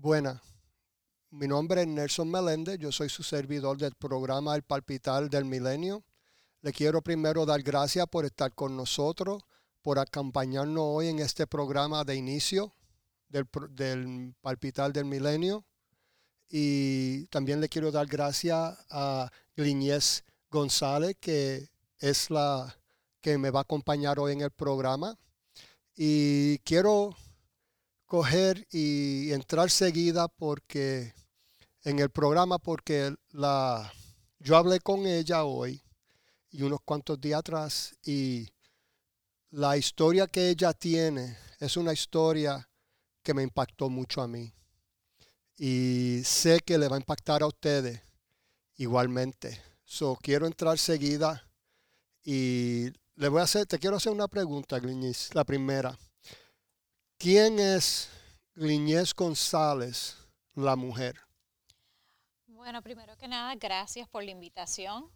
Buena. Mi nombre es Nelson Meléndez, yo soy su servidor del programa El Palpitar del Milenio. Le quiero primero dar gracias por estar con nosotros, por acompañarnos hoy en este programa de inicio del, Palpitar del Milenio. Y también le quiero dar gracias a Gliñez González, que es la que me va a acompañar hoy en el programa. Y quiero coger y entrar seguida porque en el programa porque la yo hablé con ella hoy y unos cuantos días atrás y la historia que ella tiene es una historia que me impactó mucho a mí y sé que le va a impactar a ustedes igualmente. So quiero entrar seguida y le voy a hacer, te quiero hacer una pregunta, Gliñez, la primera. ¿Quién es Gliñez González, la mujer? Bueno, primero que nada, gracias por la invitación.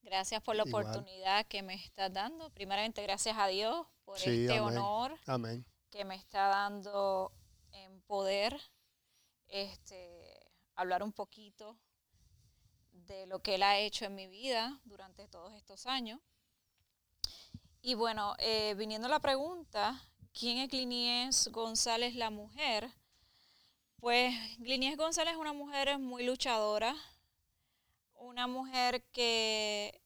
Gracias por la oportunidad que me estás dando. Primeramente, gracias a Dios por este honor que me está dando en poder este, hablar un poquito de lo que Él ha hecho en mi vida durante todos estos años. Y bueno, eh, viniendo a la pregunta, ¿quién es Glinies González la mujer? Pues Glinies González es una mujer muy luchadora, una mujer que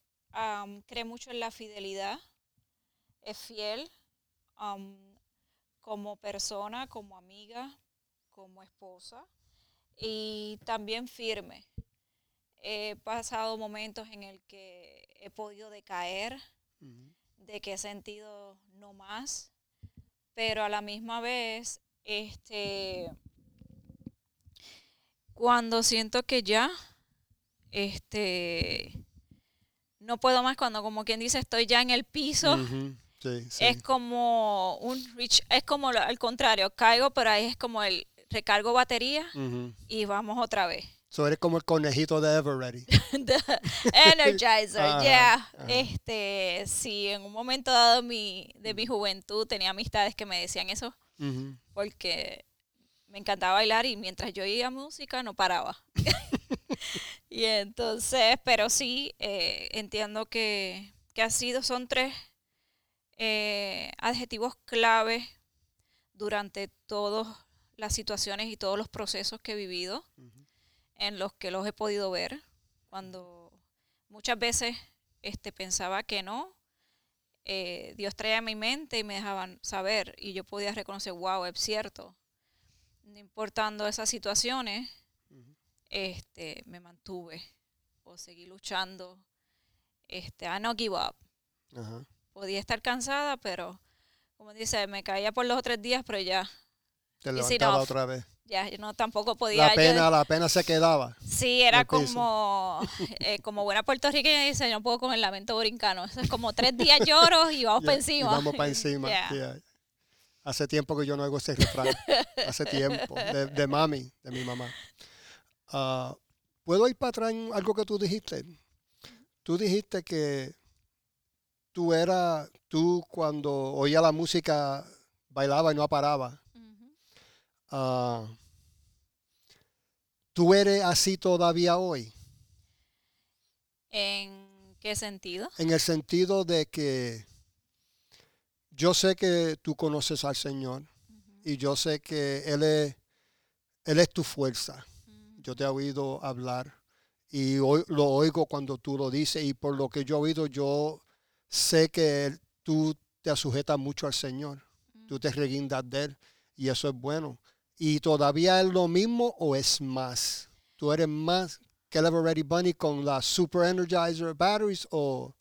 cree mucho en la fidelidad, es fiel como persona, como amiga, como esposa y también firme. He pasado momentos en el que he podido decaer, de que he sentido no más, pero a la misma vez, este, cuando siento que ya, este, no puedo más, cuando como quien dice estoy ya en el piso, es como un es como al contrario, caigo, pero ahí es como el recargo batería y vamos otra vez. So eres como el conejito de Everready. Energizer, ya. Este, sí, en un momento dado mi, de mi juventud tenía amistades que me decían eso, porque me encantaba bailar y mientras yo oía música no paraba. y entonces, pero sí, eh, entiendo que, que ha sido, son tres eh, adjetivos clave durante todas las situaciones y todos los procesos que he vivido en los que los he podido ver, cuando muchas veces este, pensaba que no, eh, Dios traía a mi mente y me dejaban saber y yo podía reconocer, wow, es cierto. No importando esas situaciones, este, me mantuve o seguí luchando. Este, I no give up. Podía estar cansada, pero como dice, me caía por los otros días, pero ya. Te levantaba otra vez ya yo no tampoco podía. La pena, la pena se quedaba. Sí, era como, eh, como buena puertorriqueña dice, yo no puedo con el lamento brincano. Eso es como tres días lloro y vamos para encima. vamos para encima. Hace tiempo que yo no hago ese refrán. Hace tiempo. De, mami, de mi mamá. Ah, ¿Puedo ir para atrás en algo que tú dijiste? Tú dijiste que tú eras, tú cuando oía la música bailaba y no paraba. Ah, ¿Tú eres así todavía hoy? ¿En qué sentido? En el sentido de que yo sé que tú conoces al Señor y yo sé que Él es, Él es tu fuerza. Yo te he oído hablar y lo oigo cuando tú lo dices y por lo que yo he oído yo sé que tú te sujetas mucho al Señor. Tú te reguindas de Él y eso es bueno y todavía es lo mismo o es más? ¿Tú eres más que el Ever Ready Bunny con la Super Energizer Batteries o...?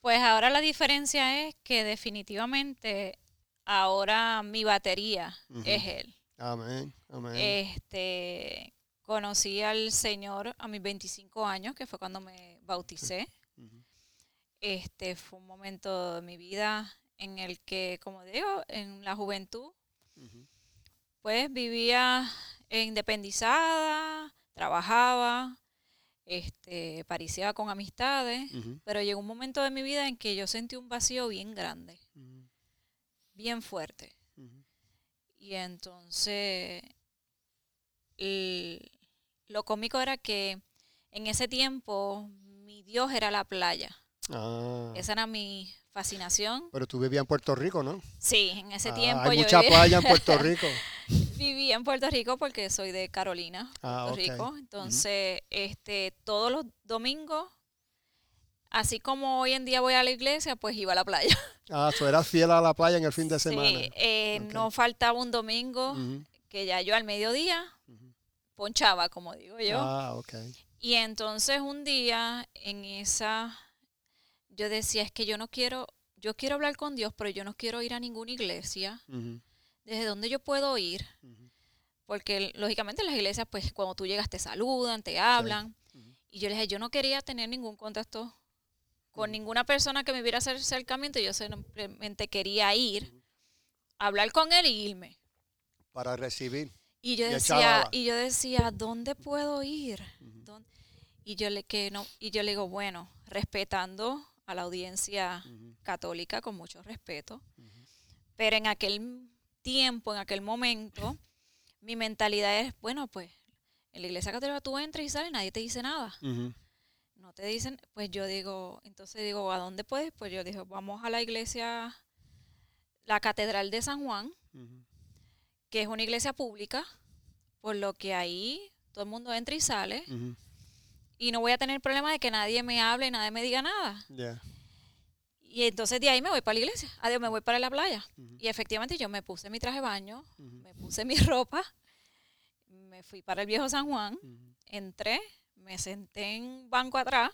Pues ahora la diferencia es que definitivamente ahora mi batería es él. Amén, amén. Este, conocí al Señor a mis 25 años, que fue cuando me bauticé. Este fue un momento de mi vida en el que, como digo, en la juventud, pues vivía independizada, trabajaba, este, parecía con amistades, pero llegó un momento de mi vida en que yo sentí un vacío bien grande, bien fuerte. Y entonces lo cómico era que en ese tiempo mi Dios era la playa. Ah. Esa era mi fascinación. Pero tú vivías en Puerto Rico, ¿no? Sí, en ese ah, tiempo. Hay mucha playa en Puerto Rico. Viví en Puerto Rico porque soy de Carolina, ah, Puerto Rico. Entonces, este, todos los domingos, así como hoy en día voy a la iglesia, pues iba a la playa. Ah, tú eras fiel a la playa en el fin de semana. Sí, eh, no faltaba un domingo que ya yo al mediodía ponchaba, como digo yo. Ah, ok. Y entonces un día en esa yo decía, es que yo no quiero, yo quiero hablar con Dios, pero yo no quiero ir a ninguna iglesia. ¿Desde dónde yo puedo ir? Porque lógicamente las iglesias, pues cuando tú llegas te saludan, te hablan. Y yo le dije, yo no quería tener ningún contacto con ninguna persona que me viera hacer acercamiento. Yo simplemente quería ir, hablar con él y irme. Para recibir. Y yo decía, y yo decía, ¿dónde puedo ir? Y yo le que no, y yo le digo, bueno, respetando a la audiencia católica con mucho respeto. Pero en aquel tiempo, en aquel momento, mi mentalidad es, bueno, pues en la iglesia católica tú entras y sales, nadie te dice nada. No te dicen, pues yo digo, entonces digo, ¿a dónde puedes? Pues yo digo, vamos a la iglesia, la Catedral de San Juan, que es una iglesia pública, por lo que ahí todo el mundo entra y sale y no voy a tener problema de que nadie me hable, nadie me diga nada. Y entonces de ahí me voy para la iglesia, adiós, me voy para la playa. Y efectivamente yo me puse mi traje de baño, me puse mi ropa, me fui para el viejo San Juan, entré, me senté en banco atrás,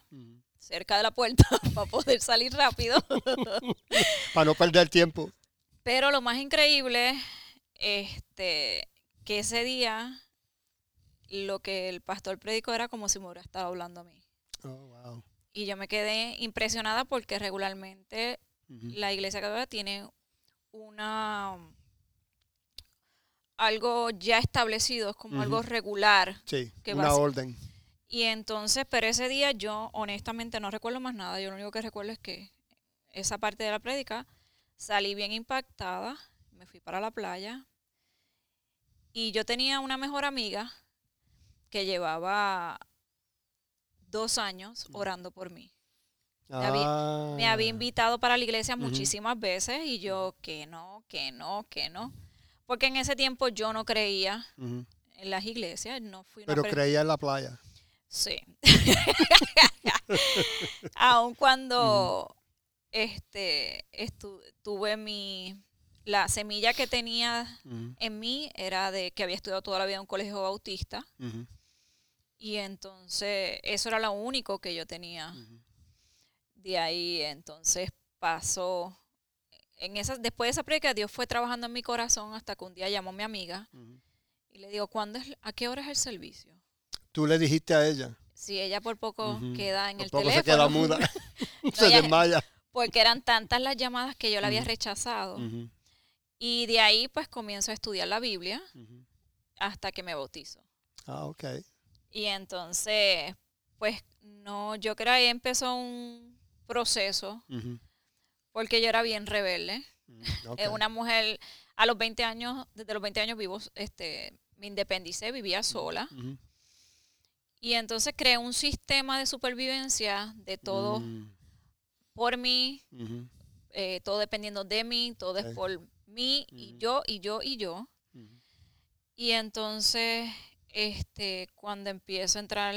cerca de la puerta, para poder salir rápido. para no perder tiempo. Pero lo más increíble, este, que ese día lo que el pastor predicó era como si me hubiera estado hablando a mí. Oh, y yo me quedé impresionada porque regularmente la iglesia católica tiene una algo ya establecido, es como algo regular. Sí, una orden. Y entonces, pero ese día yo honestamente no recuerdo más nada. Yo lo único que recuerdo es que esa parte de la prédica salí bien impactada, me fui para la playa y yo tenía una mejor amiga que llevaba dos años orando por mí. Me, había, ah. invitado para la iglesia muchísimas veces y yo que no, que no, que no. Porque en ese tiempo yo no creía en las iglesias. No fui Pero creía en la playa. Sí. Aun cuando este tuve mi la semilla que tenía en mí era de que había estudiado toda la vida en un colegio bautista. Y entonces eso era lo único que yo tenía. De ahí entonces pasó, en esas, después de esa predica Dios fue trabajando en mi corazón hasta que un día llamó a mi amiga y le digo, ¿cuándo es, ¿a qué hora es el servicio? ¿Tú le dijiste a ella? Sí, ella por poco queda en por el poco teléfono. se queda muda, se desmaya. Porque eran tantas las llamadas que yo la había rechazado. Y de ahí pues comienzo a estudiar la Biblia hasta que me bautizo. Ah, ok. Y entonces, pues no, yo creo que ahí empezó un proceso, porque yo era bien rebelde. Mm, una mujer, a los 20 años, desde los 20 años vivo, este, me independicé, vivía sola. Y entonces creé un sistema de supervivencia de todo mm. por mí, eh, todo dependiendo de mí, todo es por mí y yo y yo y yo. Y entonces este, cuando empiezo a entrar,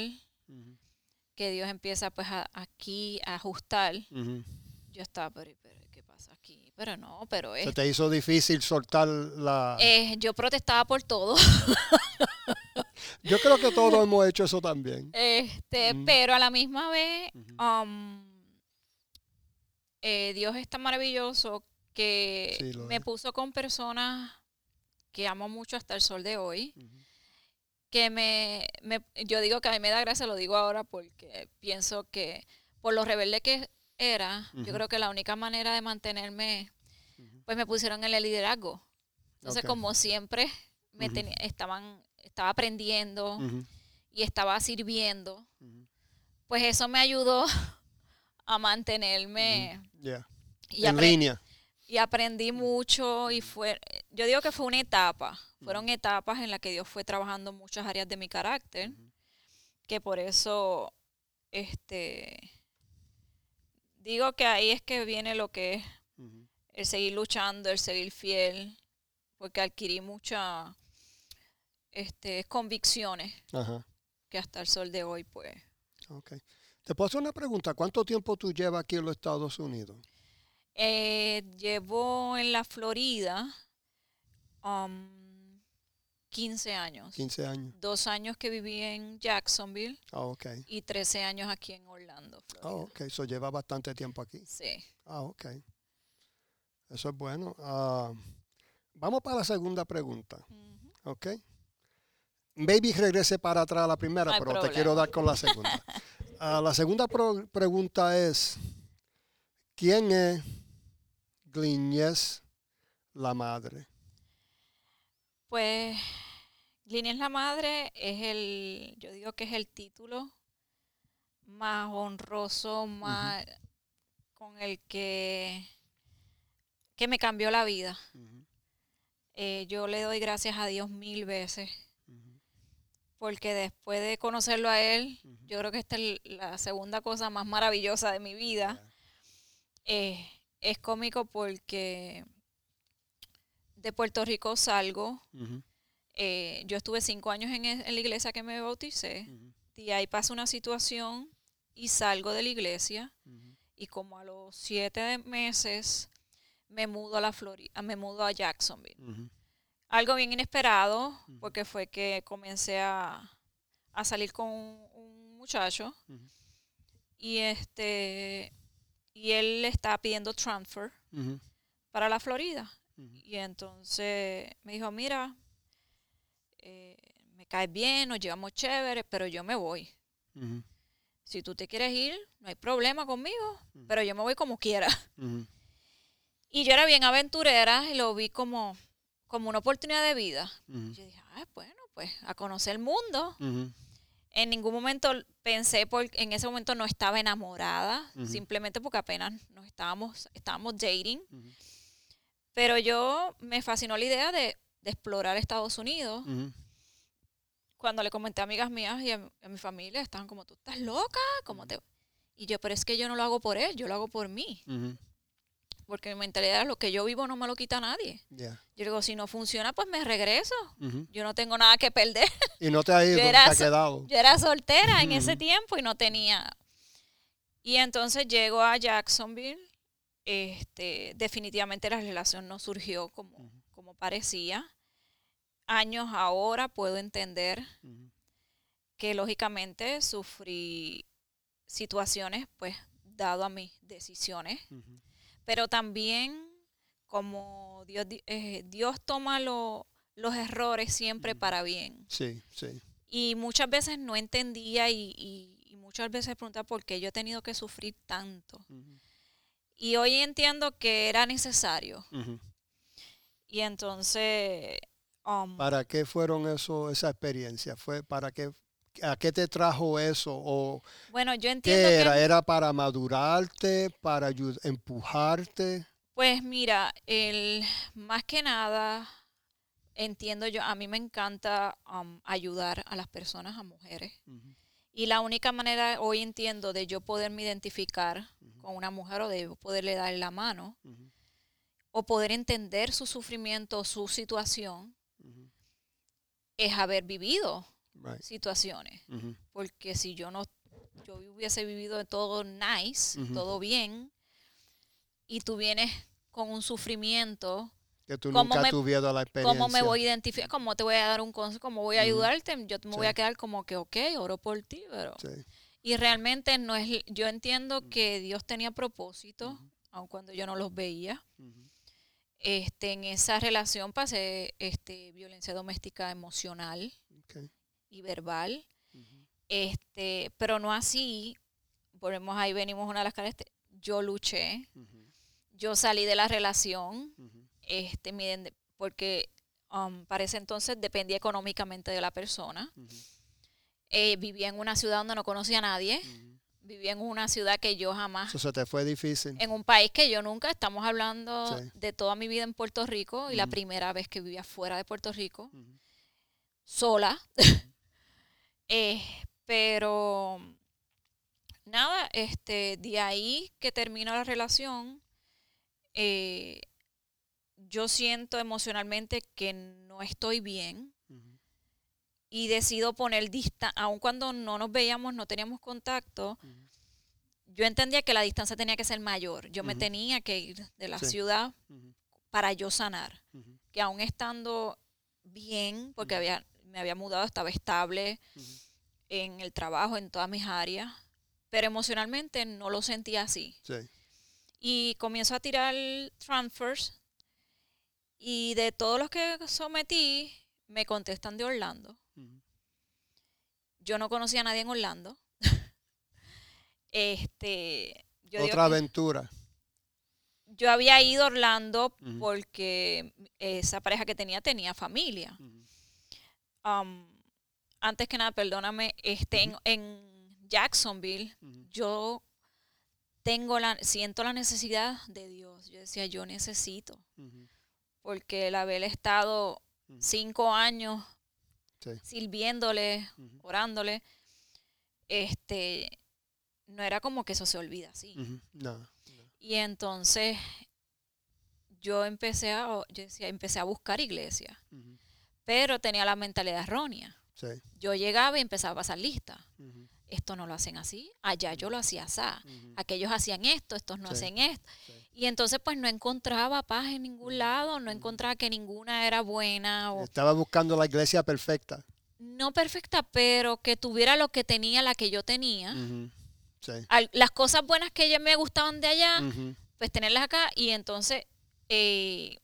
que Dios empieza pues aquí a ajustar, yo estaba, pero, ¿qué pasa aquí? Pero no, pero es... ¿Se te hizo difícil soltar la...? Eh, yo protestaba por todo. yo creo que todos hemos hecho eso también. Este, pero a la misma vez, um, eh, Dios es tan maravilloso que me puso con personas que amo mucho hasta el sol de hoy que me, yo digo que a mí me da gracia, lo digo ahora porque pienso que por lo rebelde que era, yo creo que la única manera de mantenerme, pues me pusieron en el liderazgo. Entonces, como siempre, me estaban, estaba aprendiendo y estaba sirviendo, pues eso me ayudó a mantenerme en línea. Y aprendí mucho y fue, yo digo que fue una etapa, fueron etapas en las que Dios fue trabajando muchas áreas de mi carácter, que por eso, este, digo que ahí es que viene lo que es el seguir luchando, el seguir fiel, porque adquirí muchas este, convicciones que hasta el sol de hoy, pues. Ok. Te puedo hacer una pregunta. ¿Cuánto tiempo tú llevas aquí en los Estados Unidos? Eh, llevo en la Florida 15 um, años. 15 años. Dos años que viví en Jacksonville. Ah, okay. Y 13 años aquí en Orlando. Ah, ok. Eso lleva bastante tiempo aquí. Sí. Ah, ok. Eso es bueno. Uh, vamos para la segunda pregunta. Ok. Maybe regrese para atrás a la primera, pero te quiero dar con la segunda. uh, la segunda pregunta es, ¿quién es Gliñez la madre? Pues Gliñez la madre es el, yo digo que es el título más honroso, más con el que, que me cambió la vida. Eh, yo le doy gracias a Dios mil veces. Porque después de conocerlo a él, yo creo que esta es la segunda cosa más maravillosa de mi vida. Eh, es cómico porque de Puerto Rico salgo. Eh, yo estuve cinco años en, la iglesia que me bauticé. Y ahí pasa una situación y salgo de la iglesia. Y como a los siete meses me mudo a la Florida, me mudo a Jacksonville. Algo bien inesperado, porque fue que comencé a, salir con un, muchacho y este y él le estaba pidiendo transfer para la Florida. Y entonces me dijo, mira, eh, me cae bien, nos llevamos chévere, pero yo me voy. Si tú te quieres ir, no hay problema conmigo, pero yo me voy como quiera. Y yo era bien aventurera y lo vi como, como una oportunidad de vida. Yo dije, ah, bueno, pues a conocer el mundo. En ningún momento pensé, porque en ese momento no estaba enamorada, simplemente porque apenas nos estábamos, estábamos dating. Pero yo me fascinó la idea de, explorar Estados Unidos. Cuando le comenté a amigas mías y a, mi familia, estaban como, ¿tú estás loca? ¿Cómo te...? Y yo, pero es que yo no lo hago por él, yo lo hago por mí porque mi mentalidad es lo que yo vivo no me lo quita nadie. Yo digo, si no funciona, pues me regreso. Yo no tengo nada que perder. Y no te ha ido, te ha quedado. Yo era soltera en ese tiempo y no tenía. Y entonces llego a Jacksonville. Este, definitivamente la relación no surgió como, como parecía. Años ahora puedo entender que lógicamente sufrí situaciones, pues, dado a mis decisiones pero también como Dios, eh, Dios toma los errores siempre para bien. Sí, sí. Y muchas veces no entendía y, muchas veces preguntaba por qué yo he tenido que sufrir tanto. Y hoy entiendo que era necesario. Y entonces... Um, ¿Para qué fueron eso, esa experiencia? ¿Fue para qué ¿A qué te trajo eso? O bueno, yo entiendo ¿qué era? ¿Era para madurarte, para empujarte? Pues mira, el, más que nada, entiendo yo, a mí me encanta um, ayudar a las personas, a mujeres. Y la única manera hoy entiendo de yo poderme identificar con una mujer o de poderle dar la mano o poder entender su sufrimiento, su situación, es haber vivido situaciones. Porque si yo no, yo hubiese vivido todo nice, todo bien, y tú vienes con un sufrimiento, que tú nunca me, la experiencia. ¿Cómo me voy a identificar? ¿Cómo te voy a dar un consejo? ¿Cómo voy a ayudarte? Yo me voy a quedar como que, ok, oro por ti, pero... Y realmente no es... Yo entiendo que Dios tenía propósito, aun cuando yo no los veía. este, en esa relación pasé este, violencia doméstica emocional y verbal. este, pero no así, volvemos ahí, venimos una de las caras, yo luché, yo salí de la relación, este, porque um, para ese entonces dependía económicamente de la persona. Eh, vivía en una ciudad donde no conocía a nadie, viví en una ciudad que yo jamás... Eso te fue difícil. En un país que yo nunca, estamos hablando de toda mi vida en Puerto Rico y la primera vez que vivía fuera de Puerto Rico, sola. Eh, pero nada, este, de ahí que termino la relación, eh, yo siento emocionalmente que no estoy bien y decido poner distancia, aun cuando no nos veíamos, no teníamos contacto, yo entendía que la distancia tenía que ser mayor. Yo me tenía que ir de la ciudad para yo sanar. Que aún estando bien, porque había, me había mudado, estaba estable en el trabajo, en todas mis áreas, pero emocionalmente no lo sentía así. Y comienzo a tirar transfers y de todos los que sometí, me contestan de Orlando. Yo no conocía a nadie en Orlando. este, Otra aventura. Yo había ido a Orlando porque esa pareja que tenía tenía familia. Um, antes que nada, perdóname, este, en, Jacksonville, yo tengo la, siento la necesidad de Dios. Yo decía, yo necesito. Porque el haber estado cinco años sirviéndole, orándole, este, no era como que eso se olvida así. Y entonces yo empecé a, yo decía, empecé a buscar iglesia, pero tenía la mentalidad errónea. Yo llegaba y empezaba a pasar lista. Esto no lo hacen así, allá yo lo hacía así. Aquellos hacían esto, estos no hacen esto. Y entonces pues no encontraba paz en ningún lado, no encontraba que ninguna era buena. Estaba buscando la iglesia perfecta. No perfecta, pero que tuviera lo que tenía la que yo tenía. las cosas buenas que me gustaban de allá, pues tenerlas acá. Y entonces eh,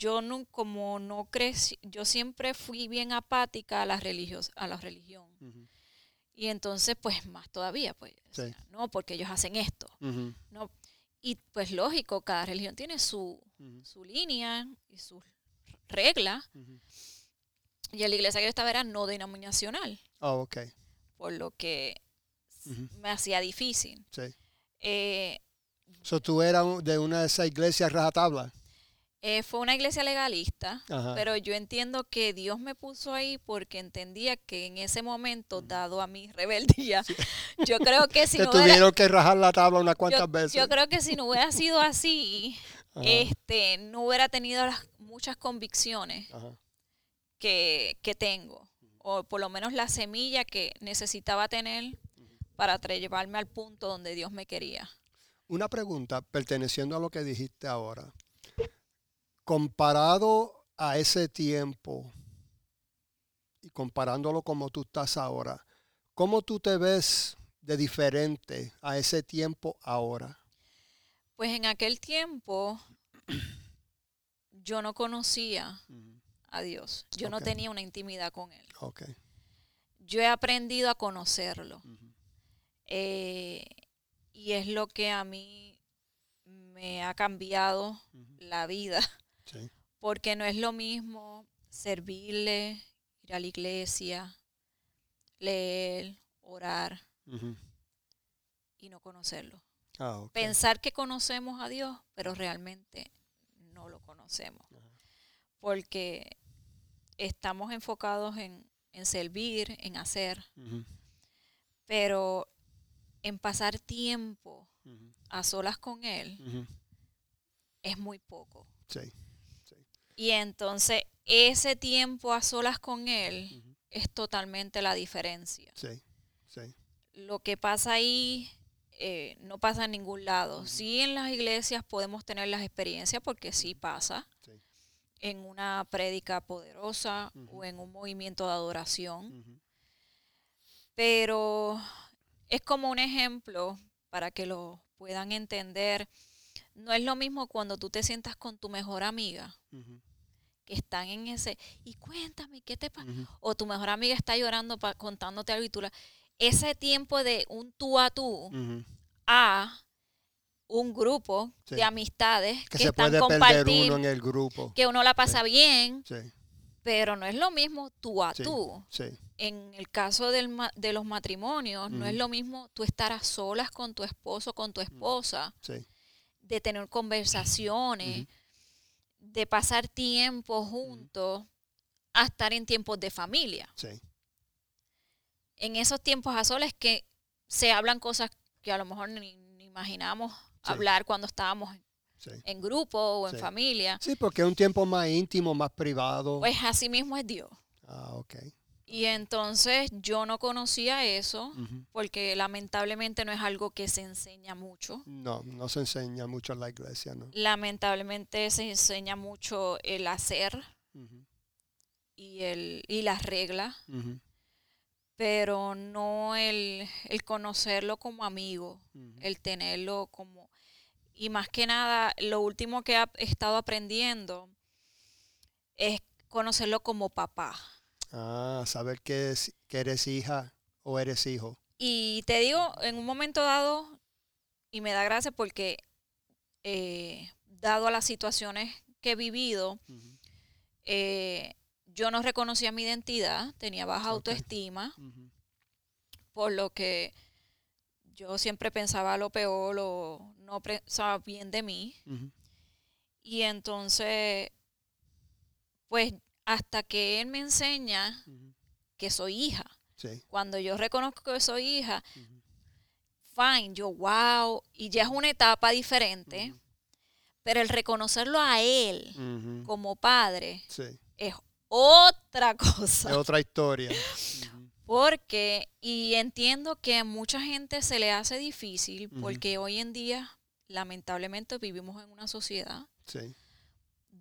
yo no, como no crecí, yo siempre fui bien apática a la, religios, a la religión. Y entonces, pues más todavía, pues, no, porque ellos hacen esto. No, y pues lógico, cada religión tiene su, su línea y sus reglas. Y en la iglesia que yo estaba era no denominacional. Oh, ok. Por lo que me hacía difícil. Sí. Eh, ¿Tú eras de una de esas iglesias rajatabla? Eh, fue una iglesia legalista, pero yo entiendo que Dios me puso ahí porque entendía que en ese momento, dado a mi rebeldía, yo creo que si Te no tuvieron que rajar la tabla unas cuantas veces. Yo creo que si no hubiera sido así, este, no hubiera tenido las muchas convicciones que, que tengo, o por lo menos la semilla que necesitaba tener para llevarme al punto donde Dios me quería. Una pregunta perteneciendo a lo que dijiste ahora comparado a ese tiempo y comparándolo como tú estás ahora, ¿cómo tú te ves de diferente a ese tiempo ahora? Pues en aquel tiempo yo no conocía a Dios, yo no tenía una intimidad con Él. Yo he aprendido a conocerlo. Eh, y es lo que a mí me ha cambiado la vida porque no es lo mismo servirle, ir a la iglesia, leer, orar y no conocerlo. Ah, Pensar que conocemos a Dios, pero realmente no lo conocemos. Porque estamos enfocados en, servir, en hacer, pero en pasar tiempo a solas con Él es muy poco. Sí. Y entonces ese tiempo a solas con Él es totalmente la diferencia. Sí, sí. Lo que pasa ahí eh, no pasa en ningún lado. Sí en las iglesias podemos tener las experiencias porque sí pasa. En una prédica poderosa o en un movimiento de adoración. Pero es como un ejemplo para que lo puedan entender. No es lo mismo cuando tú te sientas con tu mejor amiga están en ese, y cuéntame, ¿qué te pasa? O tu mejor amiga está llorando contándote algo y tú la, ese tiempo de un tú a tú a un grupo de amistades que, se están compartiendo uno en el grupo. Que uno la pasa bien, pero no es lo mismo tú a tú. en el caso del de los matrimonios, no es lo mismo tú estar a solas con tu esposo, con tu esposa, de tener conversaciones, de pasar tiempo juntos, a estar en tiempos de familia. En esos tiempos a solas que se hablan cosas que a lo mejor ni, imaginamos hablar cuando estábamos en grupo o en familia. Sí, porque es un tiempo más íntimo, más privado. Pues así mismo es Dios. Ah, ok. Y entonces yo no conocía eso porque lamentablemente no es algo que se enseña mucho. No, no se enseña mucho en la iglesia, ¿no? Lamentablemente se enseña mucho el hacer y, el, y las reglas, pero no el, el, conocerlo como amigo, el tenerlo como... Y más que nada, lo último que he estado aprendiendo es conocerlo como papá. Ah, saber que, que eres hija o eres hijo. Y te digo, en un momento dado, y me da gracia porque, eh, dado a las situaciones que he vivido, eh, yo no reconocía mi identidad, tenía baja autoestima, por lo que yo siempre pensaba lo peor o no pensaba bien de mí. Y entonces, pues hasta que él me enseña que soy hija. Cuando yo reconozco que soy hija, fine, yo wow, y ya es una etapa diferente, pero el reconocerlo a él como padre es otra cosa. Es otra historia. Porque, y entiendo que a mucha gente se le hace difícil porque hoy en día, lamentablemente, vivimos en una sociedad sí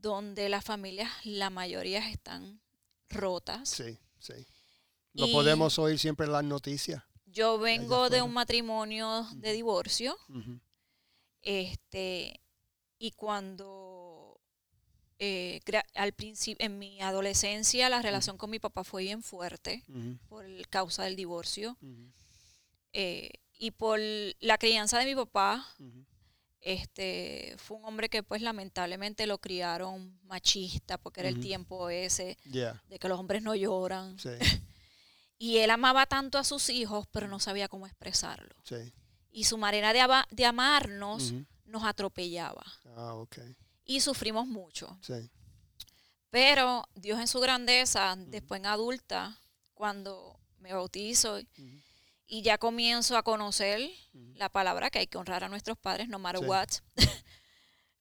donde las familias, la mayoría están rotas. Sí, sí. Lo podemos oír siempre en las noticias. Yo vengo de un matrimonio de divorcio. Este, y cuando eh, al principio, en mi adolescencia, la relación con mi papá fue bien fuerte por causa del divorcio. Eh, y por la crianza de mi papá, este fue un hombre que pues lamentablemente lo criaron machista porque era el tiempo ese de que los hombres no lloran. Y él amaba tanto a sus hijos pero no sabía cómo expresarlo. Y su manera de, de amarnos nos atropellaba. Ah, y sufrimos mucho. Pero Dios en su grandeza después en adulta cuando me bautizo y ya comienzo a conocer la palabra que hay que honrar a nuestros padres, no matter what.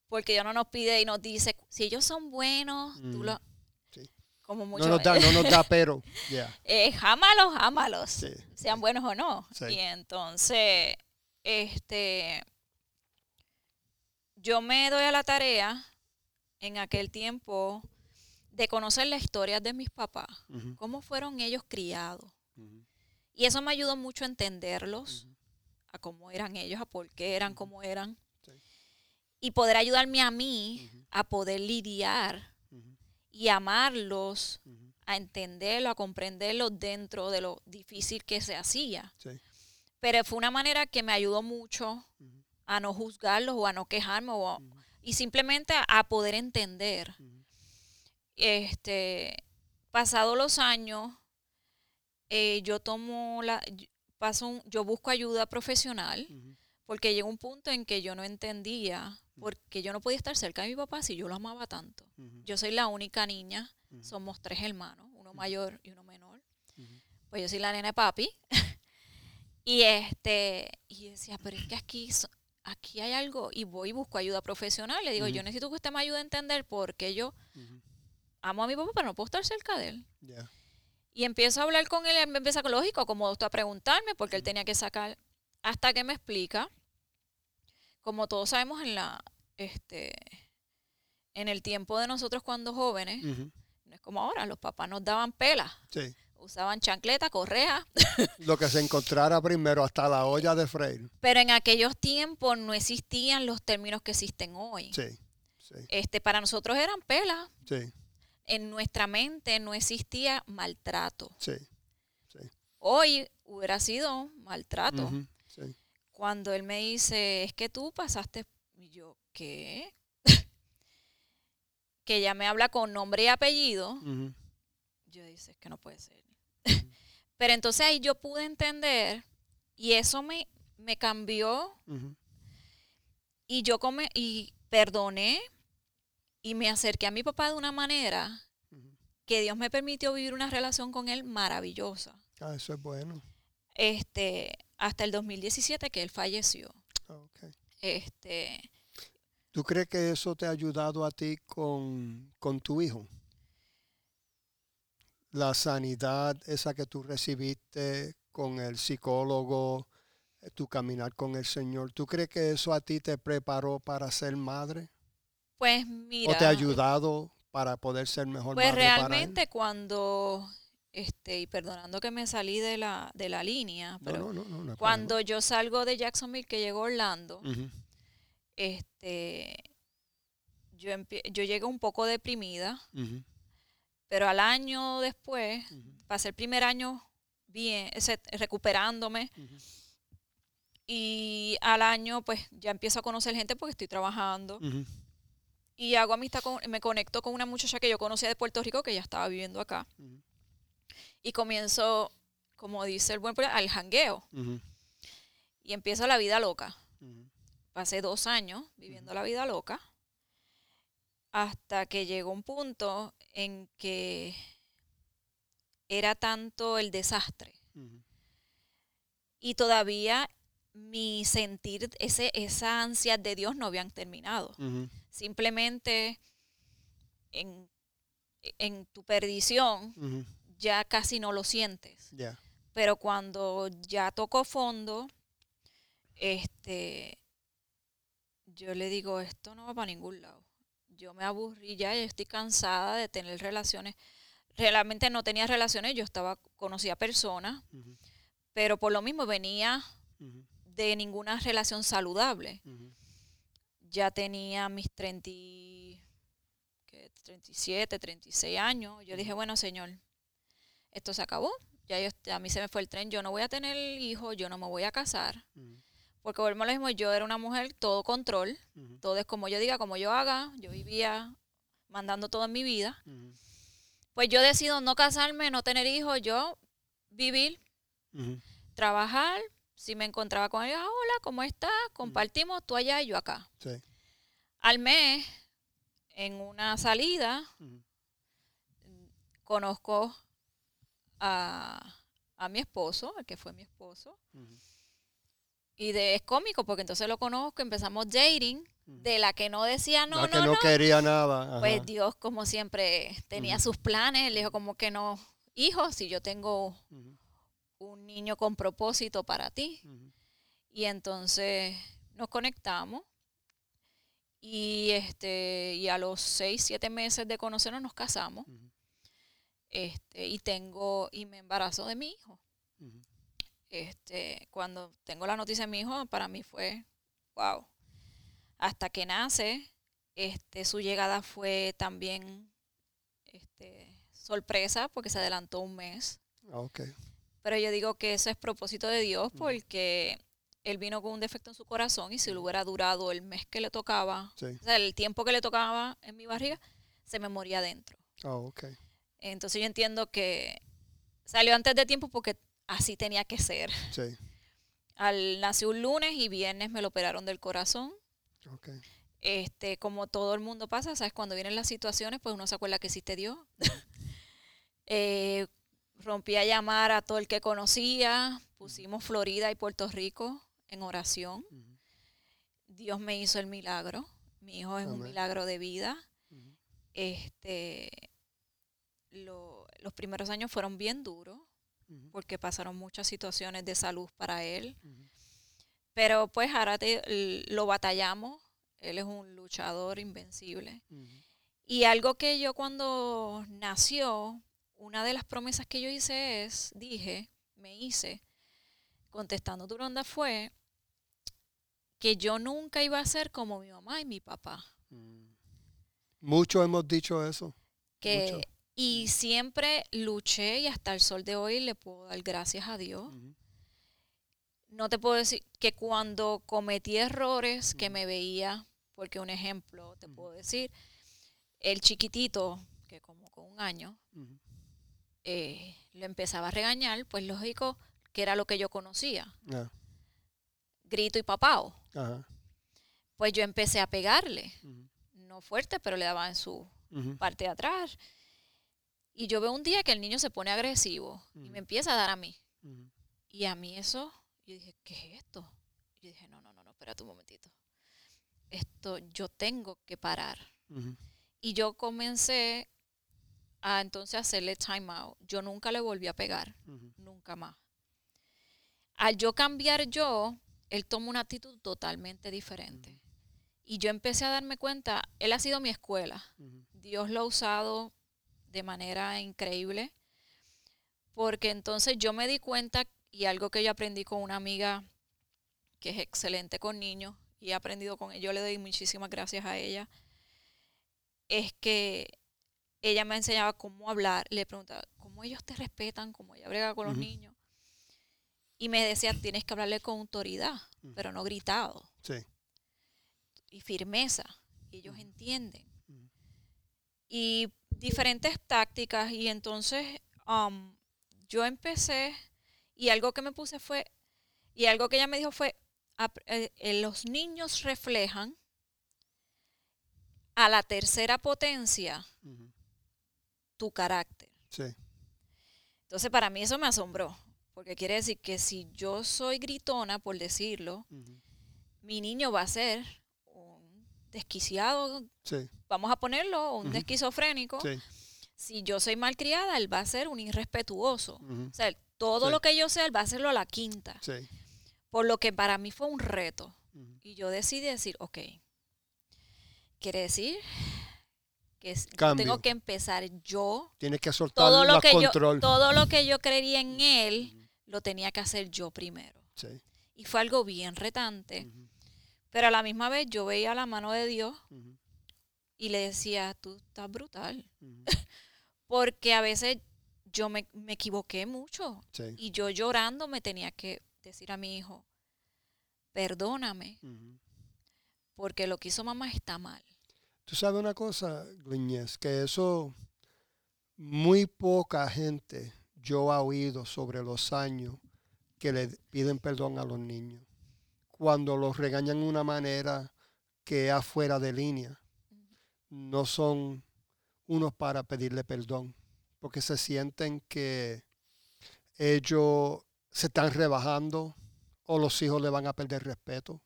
Porque Dios no nos pide y nos dice, si ellos son buenos, tú lo... Como mucho, no nos da, no nos da pero. eh, jámalos, jámalos. Sean buenos o no. Y entonces, este, yo me doy a la tarea en aquel tiempo de conocer la historia de mis papás, cómo fueron ellos criados. Y eso me ayudó mucho a entenderlos, a cómo eran ellos, a por qué eran como eran. Y poder ayudarme a mí a poder lidiar y amarlos, a entenderlo, a comprenderlo dentro de lo difícil que se hacía. Pero fue una manera que me ayudó mucho a no juzgarlos o a no quejarme y simplemente a, poder entender. Este, pasado los años, eh, yo tomo la, paso yo busco ayuda profesional porque llegó un punto en que yo no entendía porque yo no podía estar cerca de mi papá si yo lo amaba tanto. Yo soy la única niña, somos tres hermanos, uno mayor y uno menor. Pues yo soy la nena de papi. y este y decía, pero es que aquí aquí hay algo y voy y busco ayuda profesional. Le digo, yo necesito que usted me ayude a entender porque yo amo a mi papá, pero no puedo estar cerca de él. Y empiezo a hablar con él, él me empieza lógico, como tú a preguntarme, porque él tenía que sacar, hasta que me explica, como todos sabemos en la, este, en el tiempo de nosotros cuando jóvenes, no es como ahora, los papás nos daban pelas. Usaban chancleta, correa. Lo que se encontrara primero, hasta la olla de freír. Pero en aquellos tiempos no existían los términos que existen hoy. Sí, Este, para nosotros eran pelas. Sí en nuestra mente no existía maltrato. Sí, Hoy hubiera sido maltrato. Cuando él me dice, es que tú pasaste, y yo, ¿qué? que ella me habla con nombre y apellido. Yo dice, es que no puede ser. Pero entonces ahí yo pude entender y eso me, me cambió y yo come, y perdoné y me acerqué a mi papá de una manera que Dios me permitió vivir una relación con él maravillosa. Ah, eso es bueno. Este, hasta el 2017 que él falleció. Ah, este, ¿Tú crees que eso te ha ayudado a ti con, con tu hijo? La sanidad esa que tú recibiste con el psicólogo, eh, tu caminar con el Señor, ¿tú crees que eso a ti te preparó para ser madre? Pues mira. ¿O te ha ayudado para poder ser mejor pues madre? Pues realmente cuando, este, y perdonando que me salí de la, de la línea, pero cuando yo salgo de Jacksonville, que llegó Orlando, este, yo, yo llegué un poco deprimida, pero al año después, pasé el primer año bien, recuperándome. Y al año, pues ya empiezo a conocer gente porque estoy trabajando. Y hago amistad con, me conecto con una muchacha que yo conocía de Puerto Rico que ya estaba viviendo acá. Y comienzo, como dice el buen al jangueo. Y empiezo la vida loca. Pasé dos años viviendo la vida loca. Hasta que llegó un punto en que era tanto el desastre. Y todavía mi sentir, ese, esa ansia de Dios no habían terminado. Simplemente en, en, tu perdición ya casi no lo sientes. Pero cuando ya tocó fondo, este, yo le digo, esto no va para ningún lado. Yo me aburrí ya, y estoy cansada de tener relaciones. Realmente no tenía relaciones, yo estaba, conocía personas, pero por lo mismo venía de ninguna relación saludable. Ya tenía mis 30, 37, 36 años. Yo dije, bueno, señor, esto se acabó. Ya yo, a mí se me fue el tren. Yo no voy a tener hijos, yo no me voy a casar. Porque volvemos lo mismo, yo era una mujer todo control. Todo es como yo diga, como yo haga. Yo vivía mandando todo en mi vida. Pues yo decido no casarme, no tener hijos, yo vivir, trabajar, si me encontraba con ellos, hola, ¿cómo estás? Compartimos tú allá y yo acá. Al mes, en una salida, conozco a, mi esposo, el que fue mi esposo. Y de, es cómico porque entonces lo conozco, empezamos dating, de la que no decía no, la que no, quería nada. Pues Dios, como siempre, tenía sus planes. Él dijo como que no, hijo, si yo tengo un niño con propósito para ti. Y entonces nos conectamos y este y a los seis, siete meses de conocernos nos casamos. Este, y tengo, y me embarazo de mi hijo. Este, cuando tengo la noticia de mi hijo, para mí fue wow. Hasta que nace, este, su llegada fue también este, sorpresa porque se adelantó un mes. Ah, okay. Pero yo digo que eso es propósito de Dios porque él vino con un defecto en su corazón y si le hubiera durado el mes que le tocaba, o sea, el tiempo que le tocaba en mi barriga, se me moría adentro. Oh, Entonces yo entiendo que salió antes de tiempo porque así tenía que ser. Sí. Al nació un lunes y viernes me lo operaron del corazón. Okay. Este, como todo el mundo pasa, sabes, cuando vienen las situaciones, pues uno se acuerda que existe Dios. eh, rompí a llamar a todo el que conocía, pusimos Florida y Puerto Rico en oración. Dios me hizo el milagro. Mi hijo es un milagro de vida. Este, los primeros años fueron bien duros porque pasaron muchas situaciones de salud para él. Pero pues ahora lo batallamos. Él es un luchador invencible. Y algo que yo cuando nació, una de las promesas que yo hice es, dije, me hice, contestando tu ronda fue que yo nunca iba a ser como mi mamá y mi papá. Mm. Muchos hemos dicho eso. Que, y siempre luché y hasta el sol de hoy le puedo dar gracias a Dios. No te puedo decir que cuando cometí errores que me veía, porque un ejemplo te puedo decir, el chiquitito, que como con un año, eh, lo empezaba a regañar, pues lógico que era lo que yo conocía. Ah, Grito y papao. ajá, Pues yo empecé a pegarle. No fuerte, pero le daba en su parte de atrás. Y yo veo un día que el niño se pone agresivo y me empieza a dar a mí. Y a mí eso, yo dije, ¿qué es esto? Y yo dije, no, no, no, no, espérate un momentito. Esto yo tengo que parar. Y yo comencé a entonces hacerle time out. Yo nunca le volví a pegar, nunca más. Al yo cambiar yo, él tomó una actitud totalmente diferente. Y yo empecé a darme cuenta, él ha sido mi escuela. Dios lo ha usado de manera increíble, porque entonces yo me di cuenta, y algo que yo aprendí con una amiga que es excelente con niños, y he aprendido con ella, yo le doy muchísimas gracias a ella, es que ella me enseñaba cómo hablar, le preguntaba cómo ellos te respetan, cómo ella brega con los niños. Y me decía, tienes que hablarle con autoridad, pero no gritado, Sí. y firmeza. Y ellos entienden. Y diferentes tácticas. Y entonces um, yo empecé, y algo que me puse fue, y algo que ella me dijo fue, eh, eh, los niños reflejan a la tercera potencia tu carácter. Sí. Entonces para mí eso me asombró, porque quiere decir que si yo soy gritona, por decirlo, mi niño va a ser un desquiciado, Sí. vamos a ponerlo, un Ujú. esquizofrénico. Sí. Si yo soy malcriada, él va a ser un irrespetuoso. ujú, O sea, todo Sí. lo que yo sé, él va a hacerlo a la quinta. Sí. Por lo que para mí fue un reto. Y yo decidí decir, ok, quiere decir que es- yo tengo que empezar yo. Tienes que soltar Todo lo, que yo, control. todo lo que yo creía en él, lo tenía que hacer yo primero. Sí. Y fue algo bien retante. Pero a la misma vez yo veía la mano de Dios y le decía, tú estás brutal. Porque a veces yo me, me equivoqué mucho. Sí. Y yo llorando me tenía que decir a mi hijo, perdóname, porque lo que hizo mamá está mal. Tú sabes una cosa, Gliñez, que eso muy poca gente yo he oído sobre los años que le piden perdón a los niños. Cuando los regañan de una manera que es afuera de línea, no son unos para pedirle perdón, porque se sienten que ellos se están rebajando o los hijos le van a perder respeto.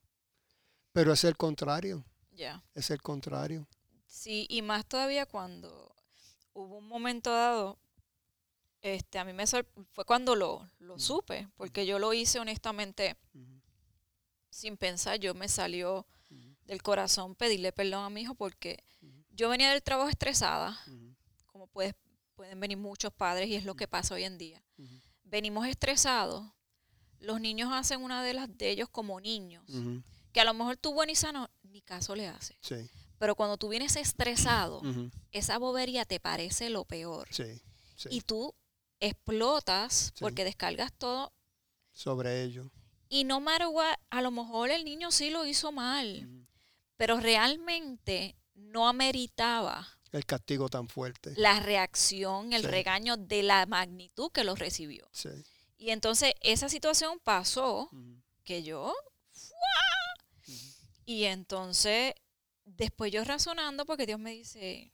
Pero es el contrario, es el contrario. Sí, y más todavía cuando hubo un momento dado, este, a mí me fue cuando lo, lo Mm. supe, porque yo lo hice honestamente sin pensar, yo me salió del corazón pedirle perdón a mi hijo porque yo venía del trabajo estresada, como puedes, pueden venir muchos padres y es lo que pasa hoy en día. Venimos estresados, los niños hacen una de las de ellos como niños, que a lo mejor tú buen y sano ni caso le haces. Sí. Pero cuando tú vienes estresado, esa bobería te parece lo peor. Sí. sí, Y tú explotas Sí. porque descargas todo. Sobre ello. Y no matter what, a lo mejor el niño sí lo hizo mal, pero realmente no ameritaba El castigo tan fuerte. la reacción, el Sí. regaño de la magnitud que lo recibió. Sí. Y entonces esa situación pasó que yo ujú, Y entonces, después yo razonando, porque Dios me dice,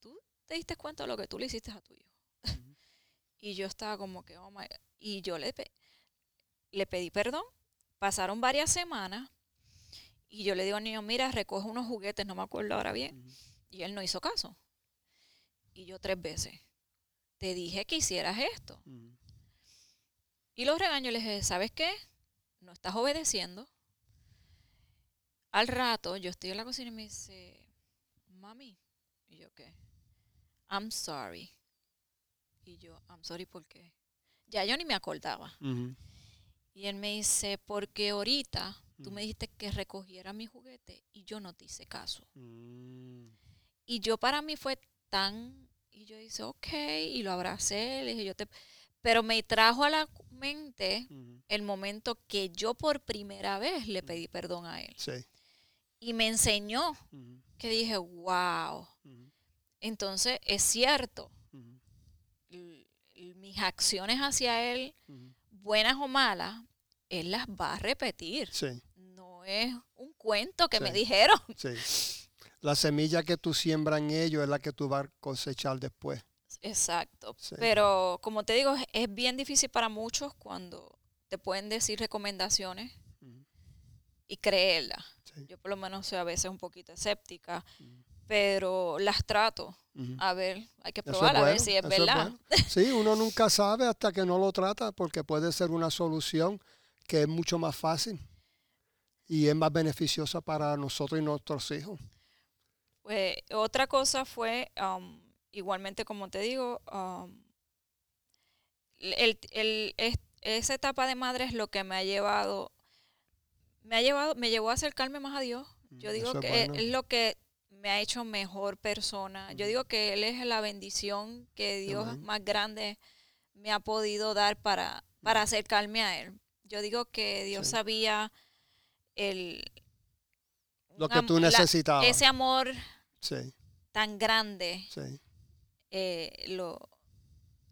¿tú te diste cuenta de lo que tú le hiciste a tu hijo? Y yo estaba como que, oh my God. Y yo le, pe- le pedí perdón. Pasaron varias semanas y yo le digo al niño, mira, recoge unos juguetes, no me acuerdo ahora bien. Y él no hizo caso. Y yo tres veces, te dije que hicieras esto. Y los regaños le dije, ¿sabes qué? No estás obedeciendo. Al rato yo estoy en la cocina y me dice, mami, y yo qué, I'm sorry. Y yo, I'm sorry, ¿por qué? Ya yo ni me acordaba. Y él me dice, porque ahorita tú me Ujú. dijiste que recogiera mi juguete y yo no te hice caso. mm, Y yo para mí fue tan, y yo dice, ok, y lo abracé, le dije, yo te, pero me trajo a la mente el momento que yo por primera vez le pedí perdón a él. Sí. Y me enseñó que dije, wow. Entonces es cierto, mis acciones hacia Él, buenas o malas, Él las va a repetir. No es un cuento que me dijeron. Sí. La semilla que tú siembras en ellos es la que tú vas a cosechar después. Exacto. Pero como te digo, es bien difícil para muchos cuando te pueden decir recomendaciones y creerlas. Yo por lo menos soy a veces un poquito escéptica, pero las trato. A ver, hay que probar a ver si es verdad. sí, uno nunca sabe hasta que no lo trata porque puede ser una solución que es mucho más fácil y es más beneficiosa para nosotros y nuestros hijos. Pues otra cosa fue, um, igualmente como te digo, um, el, el, esa etapa de madre es lo que me ha llevado, me ha llevado, me llevó a acercarme más a Dios. Yo mm, digo que es lo que me ha hecho mejor persona. Yo digo que Él es la bendición que Dios más grande me ha podido dar para, para acercarme a Él. Yo digo que Dios sabía el... Lo que tú necesitabas. ese amor tan grande. Eh, lo,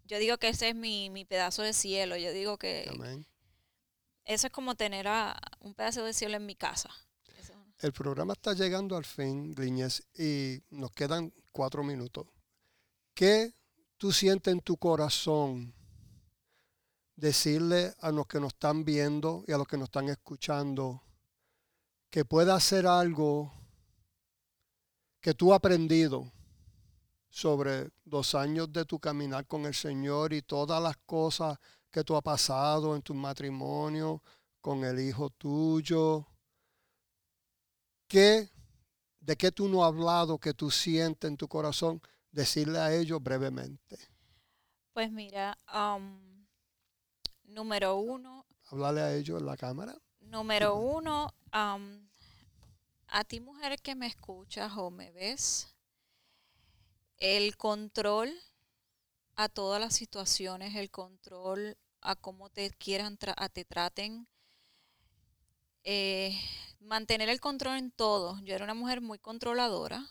yo digo que ese es mi, mi, pedazo de cielo. Yo digo que eso es como tener a un pedazo de cielo en mi casa. El programa está llegando al fin, Gliñez, y nos quedan cuatro minutos. ¿Qué tú sientes en tu corazón decirle a los que nos están viendo y a los que nos están escuchando que pueda hacer algo que tú has aprendido sobre dos años de tu caminar con el Señor y todas las cosas que tú has pasado en tu matrimonio, con el hijo tuyo, ¿Qué, ¿De qué tú no has hablado que tú sientes en tu corazón? Decirle a ellos brevemente. Pues mira, um, número uno. Hablarle a ellos en la cámara. Número uno, um, a ti mujer que me escuchas o me ves, el control a todas las situaciones, el control a cómo te quieran, a te traten, eh, mantener el control en todo. Yo era una mujer muy controladora.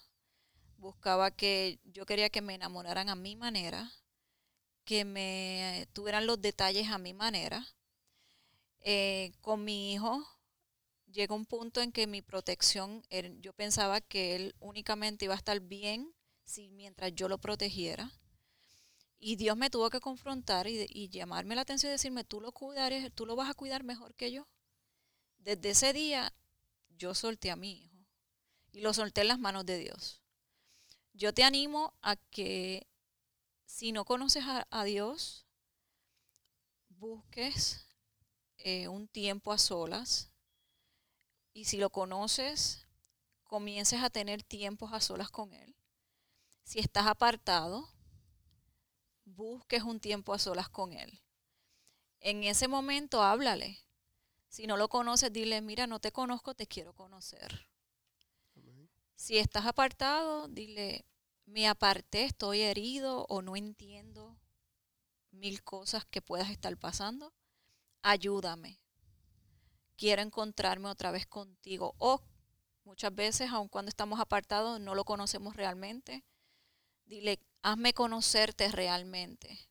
Buscaba que yo quería que me enamoraran a mi manera, que me tuvieran los detalles a mi manera. Eh, con mi hijo llegó un punto en que mi protección, yo pensaba que él únicamente iba a estar bien si mientras yo lo protegiera. Y Dios me tuvo que confrontar y, llamarme la atención y decirme, tú lo cuidaré, tú lo vas a cuidar mejor que yo. Desde ese día yo solté a mi hijo y lo solté en las manos de Dios. Yo te animo a que si no conoces a, Dios, busques eh, un tiempo a solas y si lo conoces, comiences a tener tiempos a solas con Él. Si estás apartado, busques un tiempo a solas con Él. En ese momento háblale. Si no lo conoces, dile, mira, no te conozco, te quiero conocer. Si estás apartado, dile, me aparté, estoy herido o no entiendo mil cosas que puedas estar pasando. Ayúdame. Quiero encontrarme otra vez contigo. O muchas veces, aun cuando estamos apartados, no lo conocemos realmente. Dile, hazme conocerte realmente.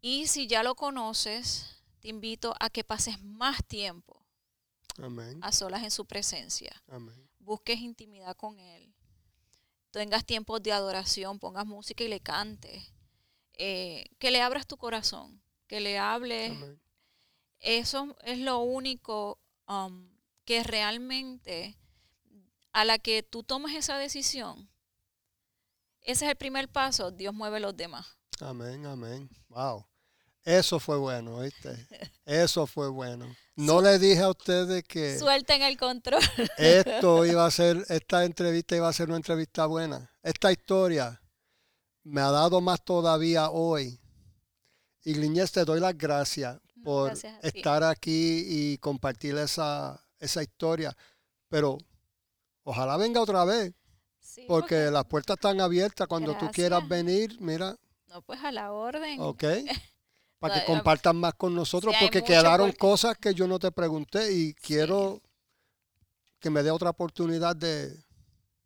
Y si ya lo conoces, te invito a que pases más tiempo a solas en su presencia. Busques intimidad con Él. Tengas tiempos de adoración, pongas música y le cantes. Eh, que le abras tu corazón, que le hables. Eso es lo único um, que realmente a la que tú tomes esa decisión, ese es el primer paso, Dios mueve los demás. Amén, amén. Wow. Eso fue bueno, ¿viste? Eso fue bueno. No le dije a ustedes que... Suelten el control. Esto iba a ser, esta entrevista iba a ser una entrevista buena. Esta historia me ha dado más todavía hoy. Y Liñez, te doy las gracias por estar aquí y compartir esa, esa historia. Pero ojalá venga otra vez. Porque, las puertas están abiertas. Cuando tú quieras venir, mira. No, pues a la orden. Ok. para que compartan más con nosotros, porque quedaron cosas que yo no te pregunté y quiero que me dé otra oportunidad de,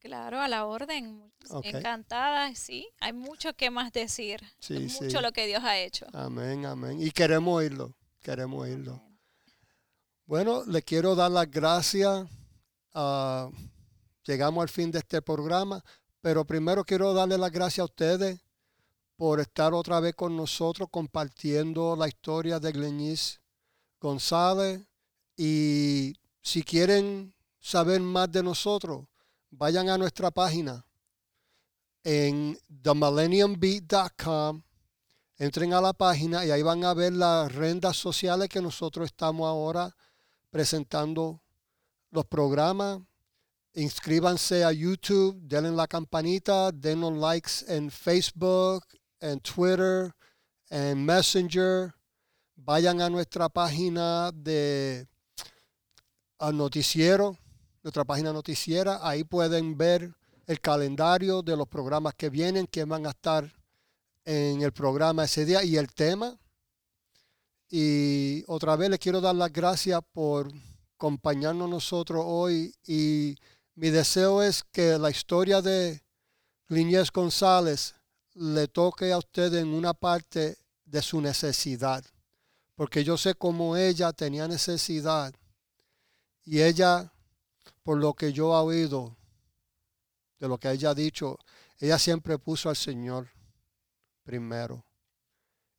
Claro, a la orden. Encantada, sí. Hay mucho que más decir. mucho lo que Dios ha hecho. Amén, amén. Y queremos oírlo, queremos oírlo. Bueno, le quiero dar las gracias. Ah, llegamos al fin de este programa, pero primero quiero darle las gracias a ustedes por estar otra vez con nosotros compartiendo la historia de Glenis González. Y si quieren saber más de nosotros, vayan a nuestra página en themillenniumbeat.com. Entren a la página y ahí van a ver las rendas sociales que nosotros estamos ahora presentando los programas. Inscríbanse a YouTube, denle la campanita, denle likes en Facebook, en Twitter, en Messenger. Vayan a nuestra página de noticiero, nuestra página noticiera. Ahí pueden ver el calendario de los programas que vienen, que van a estar en el programa ese día y el tema. Y otra vez les quiero dar las gracias por acompañarnos nosotros hoy y mi deseo es que la historia de Liñez González le toque a usted en una parte de su necesidad. Porque yo sé cómo ella tenía necesidad. Y ella, por lo que yo he oído, de lo que ella ha dicho, ella siempre puso al Señor primero.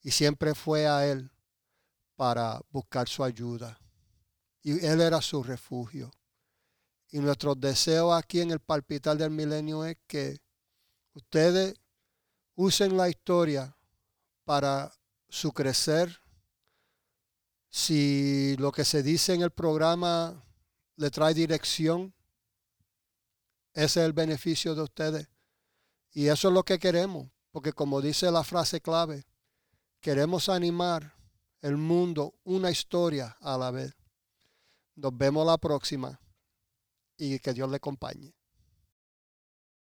Y siempre fue a Él para buscar su ayuda. Y Él era su refugio. Y nuestro deseo aquí en el palpitar del milenio es que ustedes usen la historia para su crecer. Si lo que se dice en el programa le trae dirección, ese es el beneficio de ustedes. Y eso es lo que queremos, porque como dice la frase clave, queremos animar el mundo una historia a la vez. Nos vemos la próxima y que Dios le acompañe.